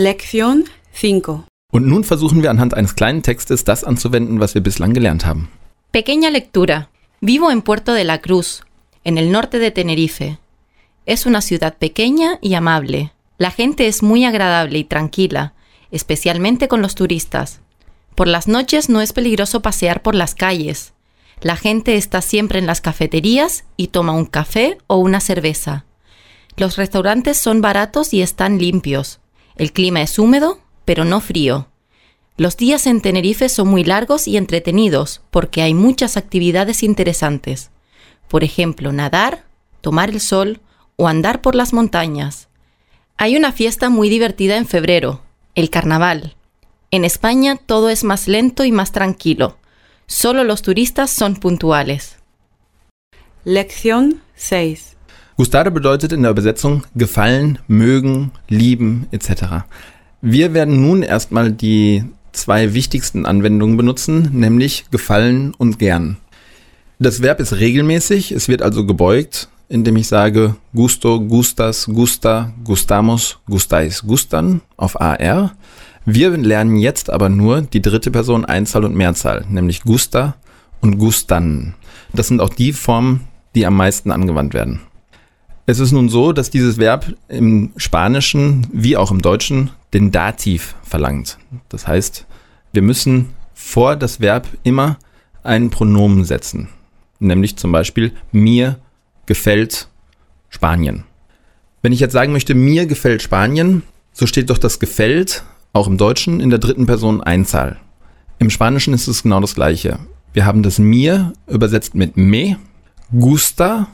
Lección 5. Und nun versuchen wir anhand eines kleinen Textes das anzuwenden, was wir bislang gelernt haben. Pequeña lectura. Vivo en Puerto de la Cruz, en el norte de Tenerife. Es una ciudad pequeña y amable. La gente es muy agradable y tranquila, especialmente con los turistas. Por las noches no es peligroso pasear por las calles. La gente está siempre en las cafeterías y toma un café o una cerveza. Los restaurantes son baratos y están limpios. El clima es húmedo, pero no frío. Los días en Tenerife son muy largos y entretenidos porque hay muchas actividades interesantes. Por ejemplo, nadar, tomar el sol o andar por las montañas. Hay una fiesta muy divertida en febrero, el carnaval. En España todo es más lento y más tranquilo. Solo los turistas son puntuales. Lección 6. Gustare bedeutet in der Übersetzung gefallen, mögen, lieben etc. Wir werden nun erstmal die zwei wichtigsten Anwendungen benutzen, nämlich gefallen und gern. Das Verb ist regelmäßig, es wird also gebeugt, indem ich sage gusto, gustas, gusta, gustamos, gustais, gustan auf AR. Wir lernen jetzt aber nur die dritte Person Einzahl und Mehrzahl, nämlich gusta und gustan. Das sind auch die Formen, die am meisten angewandt werden. Es ist nun so, dass dieses Verb im Spanischen wie auch im Deutschen den Dativ verlangt. Das heißt, wir müssen vor das Verb immer ein Pronomen setzen. Nämlich zum Beispiel mir gefällt Spanien. Wenn ich jetzt sagen möchte, mir gefällt Spanien, so steht doch das gefällt auch im Deutschen in der dritten Person Einzahl. Im Spanischen ist es genau das gleiche. Wir haben das mir übersetzt mit me, gusta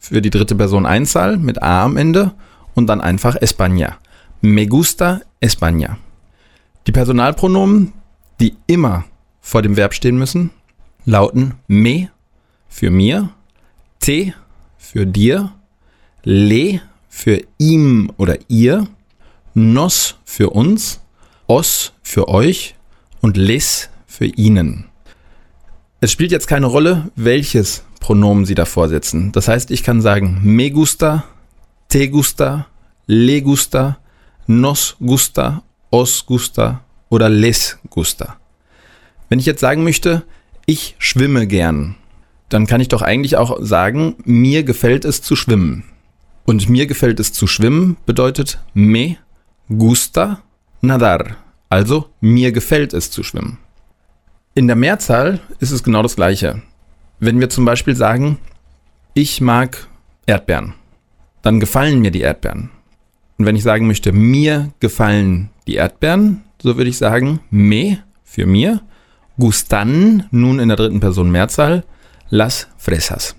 für die dritte Person Einzahl mit A am Ende und dann einfach España. Me gusta España. Die Personalpronomen, die immer vor dem Verb stehen müssen, lauten me für mir, te für dir, le für ihm oder ihr, nos für uns, os für euch und les für ihnen. Es spielt jetzt keine Rolle, welches Pronomen Sie davor setzen. Das heißt, ich kann sagen me gusta, te gusta, le gusta, nos gusta, os gusta oder les gusta. Wenn ich jetzt sagen möchte, ich schwimme gern, dann kann ich doch eigentlich auch sagen, mir gefällt es zu schwimmen. Und mir gefällt es zu schwimmen bedeutet me gusta nadar. Also mir gefällt es zu schwimmen. In der Mehrzahl ist es genau das gleiche. Wenn wir zum Beispiel sagen, ich mag Erdbeeren, dann gefallen mir die Erdbeeren. Und wenn ich sagen möchte, mir gefallen die Erdbeeren, so würde ich sagen, me für mir, gustan, nun in der dritten Person Mehrzahl, las fresas.